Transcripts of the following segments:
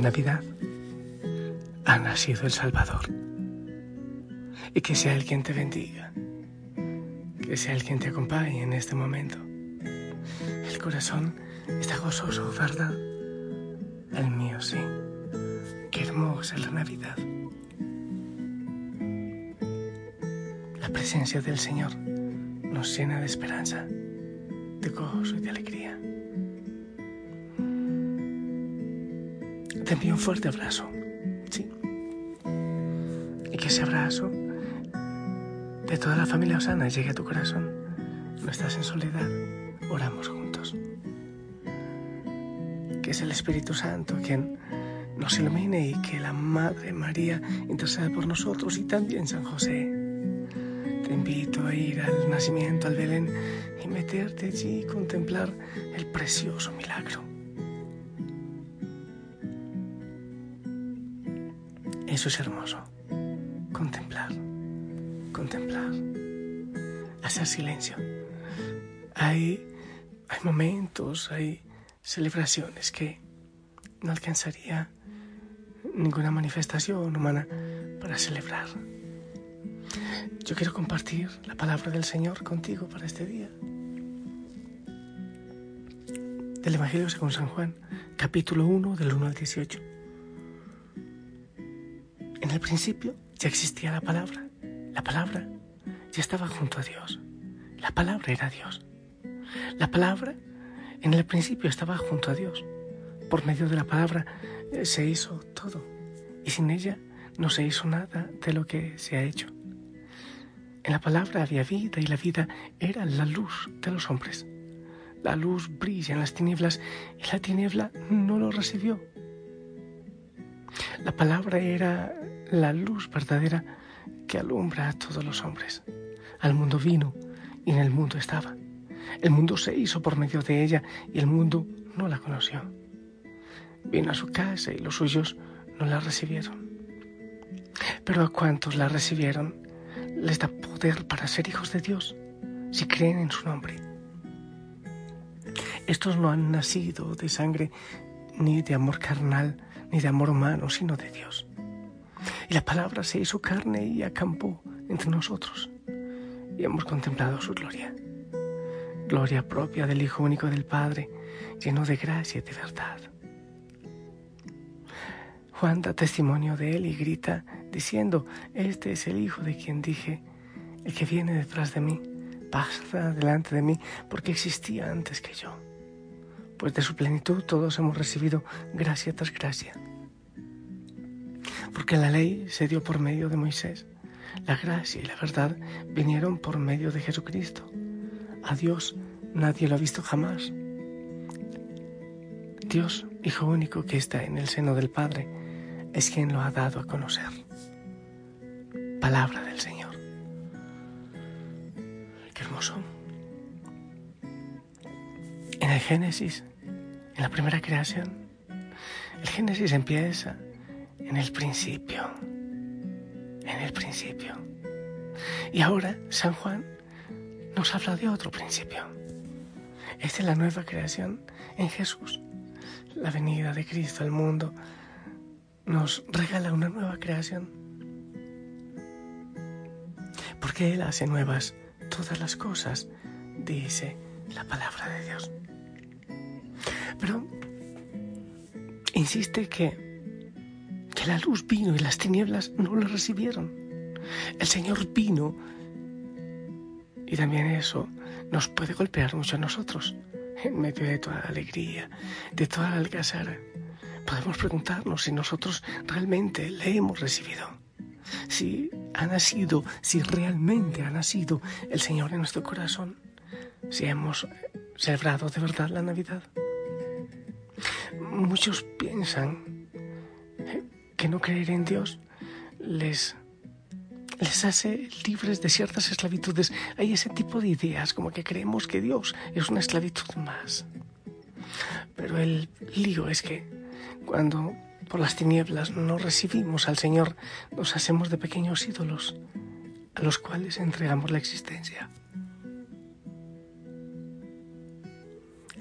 Navidad. Ha nacido el Salvador. Y que sea el quien te bendiga. Que sea el quien te acompañe en este momento. El corazón está gozoso, ¿verdad? El mío sí. Qué hermosa la Navidad. La presencia del Señor nos llena de esperanza, de gozo y de alegría. Te envío un fuerte abrazo. Sí. Y que ese abrazo de toda la familia Osana llegue a tu corazón. No estás en soledad. Oramos juntos. Que es el Espíritu Santo quien nos ilumine y que la Madre María interceda por nosotros y también San José. Te invito a ir al nacimiento, al Belén y meterte allí y contemplar el precioso milagro. Eso es hermoso. Contemplar, contemplar, hacer silencio. Hay, hay momentos, hay celebraciones que no alcanzaría ninguna manifestación humana para celebrar. Yo quiero compartir la palabra del Señor contigo para este día. Del Evangelio según San Juan, capítulo 1, del 1 al 18. En el principio ya existía la palabra. La palabra ya estaba junto a Dios. La palabra era Dios. La palabra en el principio estaba junto a Dios. Por medio de la palabra eh, se hizo todo. Y sin ella no se hizo nada de lo que se ha hecho. En la palabra había vida y la vida era la luz de los hombres. La luz brilla en las tinieblas y la tiniebla no lo recibió. La palabra era la luz verdadera que alumbra a todos los hombres. Al mundo vino y en el mundo estaba. El mundo se hizo por medio de ella y el mundo no la conoció. Vino a su casa y los suyos no la recibieron. Pero a cuantos la recibieron, les da poder para ser hijos de Dios, si creen en su nombre. Estos no han nacido de sangre ni de amor carnal, ni de amor humano, sino de Dios. Y la palabra se hizo carne y acampó entre nosotros. Y hemos contemplado su gloria. Gloria propia del Hijo único del Padre, lleno de gracia y de verdad. Juan da testimonio de él y grita diciendo, este es el Hijo de quien dije, el que viene detrás de mí, pasa delante de mí porque existía antes que yo. Pues de su plenitud todos hemos recibido gracia tras gracia porque la ley se dio por medio de Moisés. La gracia y la verdad vinieron por medio de Jesucristo. A Dios nadie lo ha visto jamás. Dios, Hijo único que está en el seno del Padre, es quien lo ha dado a conocer. Palabra del Señor. Qué hermoso. En el Génesis, en la primera creación, el Génesis empieza en el principio, en el principio. Y ahora San Juan nos habla de otro principio. Esta es la nueva creación en Jesús. La venida de Cristo al mundo nos regala una nueva creación. Porque Él hace nuevas todas las cosas, dice la palabra de Dios. Pero insiste que, que la luz vino y las tinieblas no lo recibieron. El Señor vino y también eso nos puede golpear mucho a nosotros en medio de toda la alegría, de toda la algazara. Podemos preguntarnos si nosotros realmente le hemos recibido, si ha nacido, si realmente ha nacido el Señor en nuestro corazón, si hemos celebrado de verdad la Navidad. Muchos piensan que no creer en Dios les les hace libres de ciertas esclavitudes. Hay ese tipo de ideas, como que creemos que Dios es una esclavitud más. Pero el lío es que cuando por las tinieblas no recibimos al Señor, nos hacemos de pequeños ídolos a los cuales entregamos la existencia.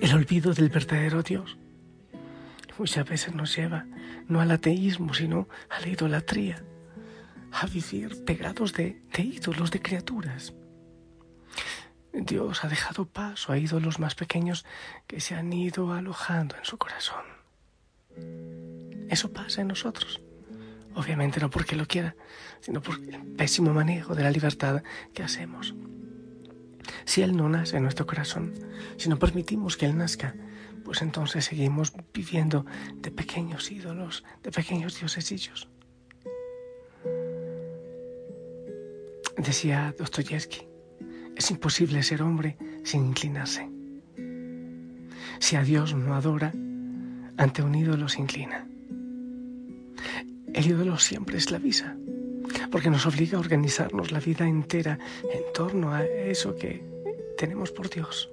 El olvido del verdadero Dios muchas veces nos lleva no al ateísmo, sino a la idolatría a vivir pegados de, ídolos, de criaturas. Dios ha dejado paso a ídolos más pequeños que se han ido alojando en su corazón. Eso pasa en nosotros. Obviamente no porque lo quiera, sino por el pésimo manejo de la libertad que hacemos. Si Él no nace en nuestro corazón, si no permitimos que Él nazca, pues entonces seguimos viviendo de pequeños ídolos, de pequeños diosesillos. Decía Dostoyevsky, es imposible ser hombre sin inclinarse. Si a Dios no adora, ante un ídolo se inclina. El ídolo siempre esclaviza, porque nos obliga a organizarnos la vida entera en torno a eso que tenemos por Dios.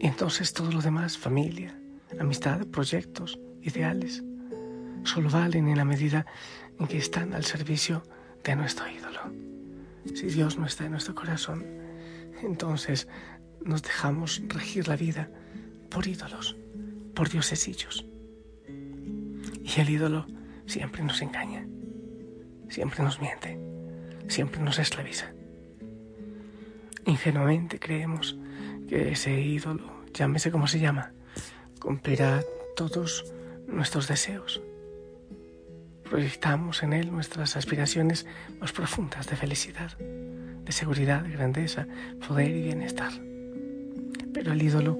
Y entonces todo lo demás, familia, amistad, proyectos, ideales, solo valen en la medida en que están al servicio de nuestro ídolo. Si Dios no está en nuestro corazón, entonces nos dejamos regir la vida por ídolos, por diosesillos. Y el ídolo siempre nos engaña, siempre nos miente, siempre nos esclaviza. Ingenuamente creemos que ese ídolo, llámese como se llama, cumplirá todos nuestros deseos proyectamos en Él nuestras aspiraciones más profundas de felicidad, de seguridad, de grandeza, poder y bienestar. Pero el ídolo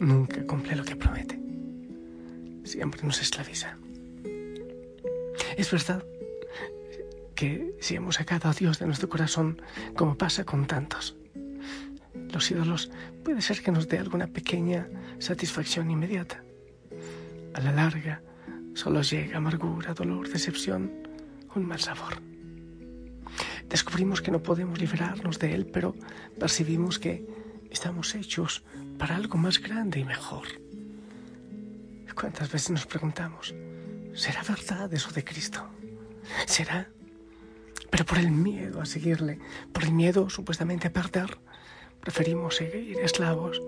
nunca cumple lo que promete. Siempre nos esclaviza. Es verdad que si hemos sacado a Dios de nuestro corazón, como pasa con tantos, los ídolos puede ser que nos dé alguna pequeña satisfacción inmediata. A la larga, solo llega amargura, dolor, decepción, un mal sabor. Descubrimos que no podemos liberarnos de él, pero percibimos que estamos hechos para algo más grande y mejor. ¿Cuántas veces nos preguntamos, ¿será verdad eso de Cristo? ¿Será? Pero por el miedo a seguirle, por el miedo supuestamente a perder, preferimos seguir esclavos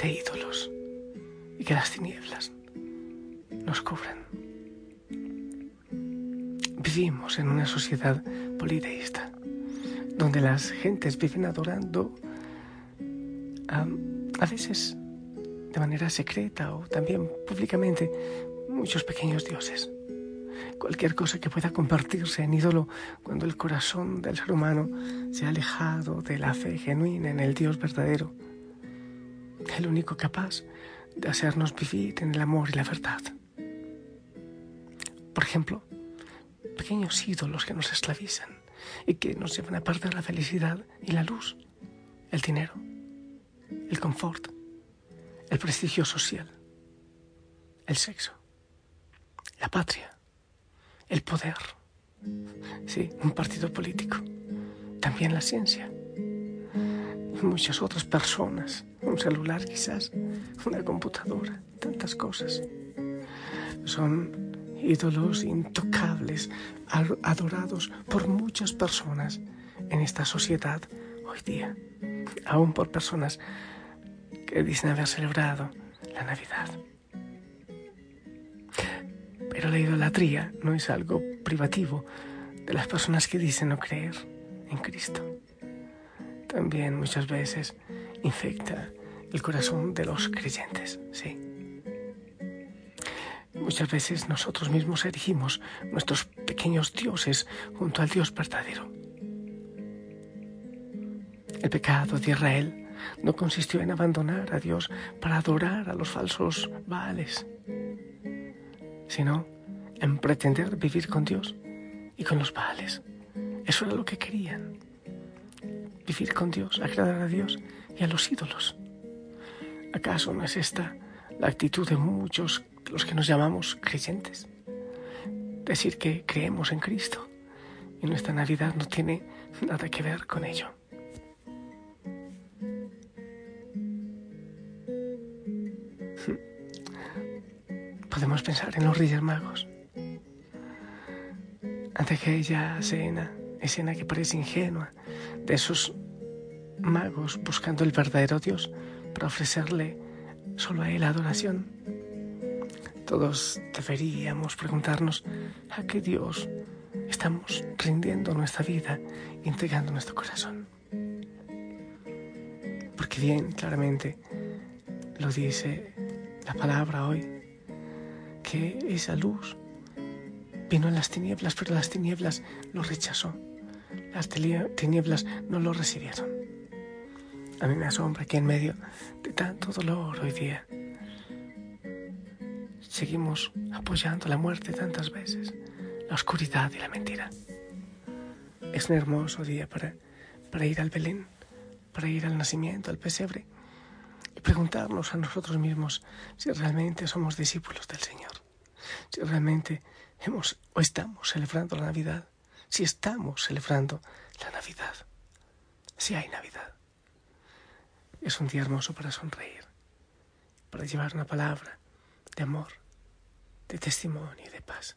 de ídolos y que las tinieblas nos cubran. Vivimos en una sociedad politeísta, donde las gentes viven adorando a, veces de manera secreta o también públicamente muchos pequeños dioses. Cualquier cosa que pueda convertirse en ídolo cuando el corazón del ser humano se ha alejado de la fe genuina en el Dios verdadero, el único capaz de hacernos vivir en el amor y la verdad. Por ejemplo, pequeños ídolos que nos esclavizan y que nos llevan a perder la felicidad y la luz, el dinero, el confort, el prestigio social, el sexo, la patria, el poder, sí, un partido político, también la ciencia, muchas otras personas, un celular quizás, una computadora, tantas cosas. Son ídolos intocables, adorados por muchas personas en esta sociedad hoy día, aún por personas que dicen haber celebrado la Navidad. Pero la idolatría no es algo privativo de las personas que dicen no creer en Cristo. También muchas veces infecta el corazón de los creyentes, sí. Muchas veces nosotros mismos erigimos nuestros pequeños dioses junto al Dios verdadero. El pecado de Israel no consistió en abandonar a Dios para adorar a los falsos Baales, sino en pretender vivir con Dios y con los Baales. Eso era lo que querían. Vivir con Dios, agradar a Dios y a los ídolos. ¿Acaso no es esta la actitud de muchos los que nos llamamos creyentes? Decir que creemos en Cristo y nuestra Navidad no tiene nada que ver con ello. Podemos pensar en los Reyes Magos. Ante aquella escena, escena que parece ingenua, de esos magos buscando el verdadero Dios para ofrecerle solo a Él adoración. Todos deberíamos preguntarnos a qué Dios estamos rindiendo nuestra vida entregando nuestro corazón. Porque bien claramente lo dice la palabra hoy, esa luz vino en las tinieblas, pero las tinieblas lo rechazó. Las tinieblas no lo recibieron. A mí me asombra que en medio de tanto dolor hoy día seguimos apoyando la muerte tantas veces, la oscuridad y la mentira. Es un hermoso día para, para ir al Belén, para ir al nacimiento, al pesebre y preguntarnos a nosotros mismos si realmente somos discípulos del Señor, si realmente hemos o estamos celebrando la Navidad, si estamos celebrando la Navidad, si hay Navidad. Es un día hermoso para sonreír, para llevar una palabra de amor, de testimonio y de paz.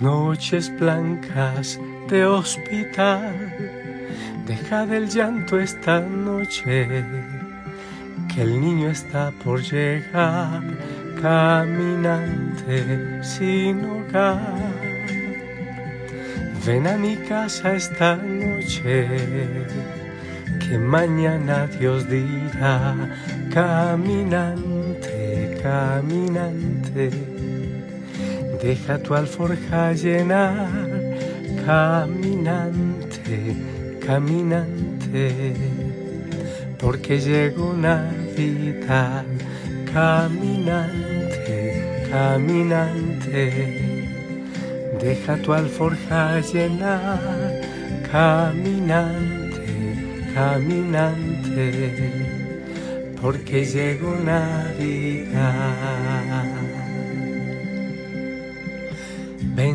noches blancas de hospital. Deja del llanto esta noche, que el niño está por llegar, caminante sin hogar. Ven a mi casa esta noche, que mañana Dios dirá, caminante, caminante Deja tu alforja llenar, caminante, caminante, porque llegó Navidad, caminante, caminante. Deja tu alforja llenar, caminante, caminante, porque llegó Navidad.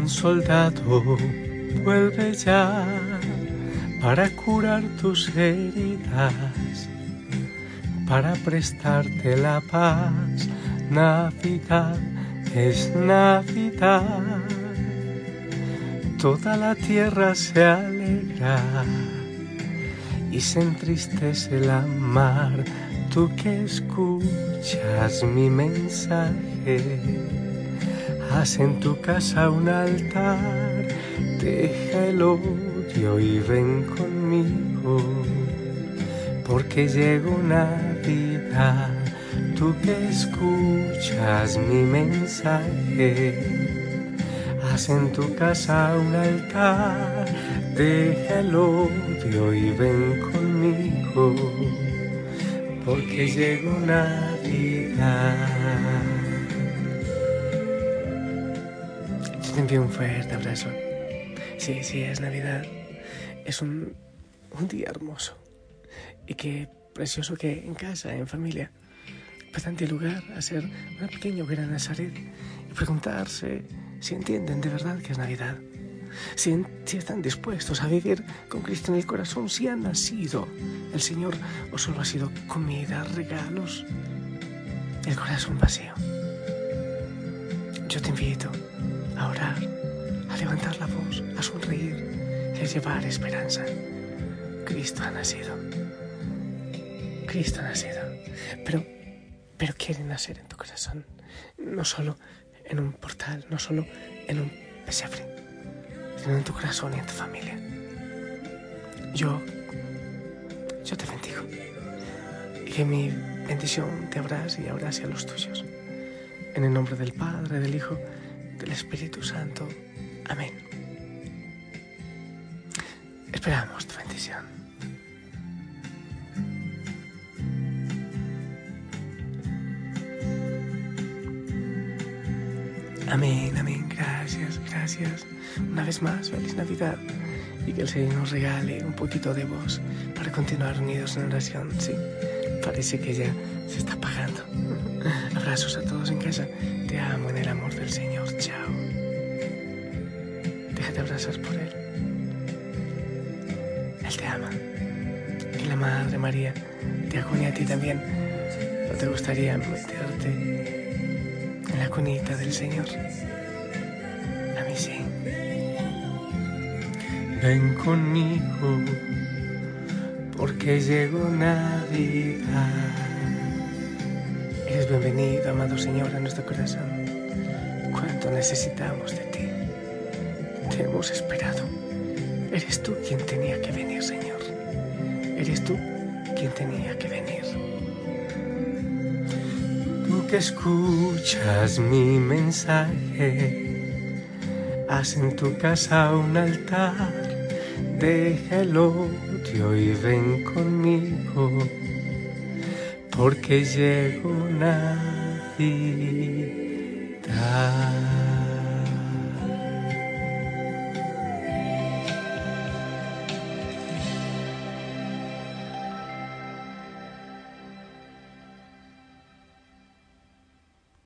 Soldado, vuelve ya para curar tus heridas, para prestarte la paz. Navidad es Navidad, toda la tierra se alegra y se entristece la mar. Tú que escuchas mi mensaje Haz en tu casa un altar, deja el odio y ven conmigo, porque llegó Navidad, tú que escuchas mi mensaje. Haz en tu casa un altar, deja el odio y ven conmigo, porque llegó Navidad. Yo te envío un fuerte abrazo. Sí, sí, es Navidad. Es un, un día hermoso. Y qué precioso que en casa, en familia, dar lugar a ser una pequeña hoguera Nazaret y preguntarse si entienden de verdad que es Navidad, si, si, están dispuestos a vivir con Cristo en el corazón, si ha nacido el Señor o solo ha sido comida, regalos, el corazón vacío. Yo te invito a orar, a levantar la voz, a sonreír a llevar esperanza. Cristo ha nacido. Cristo ha nacido. Pero, pero quiere nacer en tu corazón, no solo en un portal, no solo en un pesebre, sino en tu corazón y en tu familia. Yo, yo te bendigo. Y que mi bendición te abrace y abrace a los tuyos. En el nombre del Padre, del Hijo, del Espíritu Santo. Amén. Esperamos tu bendición. Amén, amén. Gracias, gracias. Una vez más, feliz Navidad. Y que el Señor nos regale un poquito de voz para continuar unidos en oración. Sí, parece que ya se está apagando. Abrazos a todos en casa. Te amo en el amor del Señor. Chao. Déjate abrazar por Él. Él te ama. Y la Madre María te acoge a ti también. ¿No te gustaría meterte en la cunita del Señor? A mí sí. Ven conmigo, porque llegó Navidad. Bienvenido, amado Señor, a nuestro corazón. Cuánto necesitamos de ti. Te hemos esperado. Eres tú quien tenía que venir, Señor. Eres tú quien tenía que venir. Tú que escuchas mi mensaje, haz en tu casa un altar, deja el odio y ven conmigo porque llegó Navidad.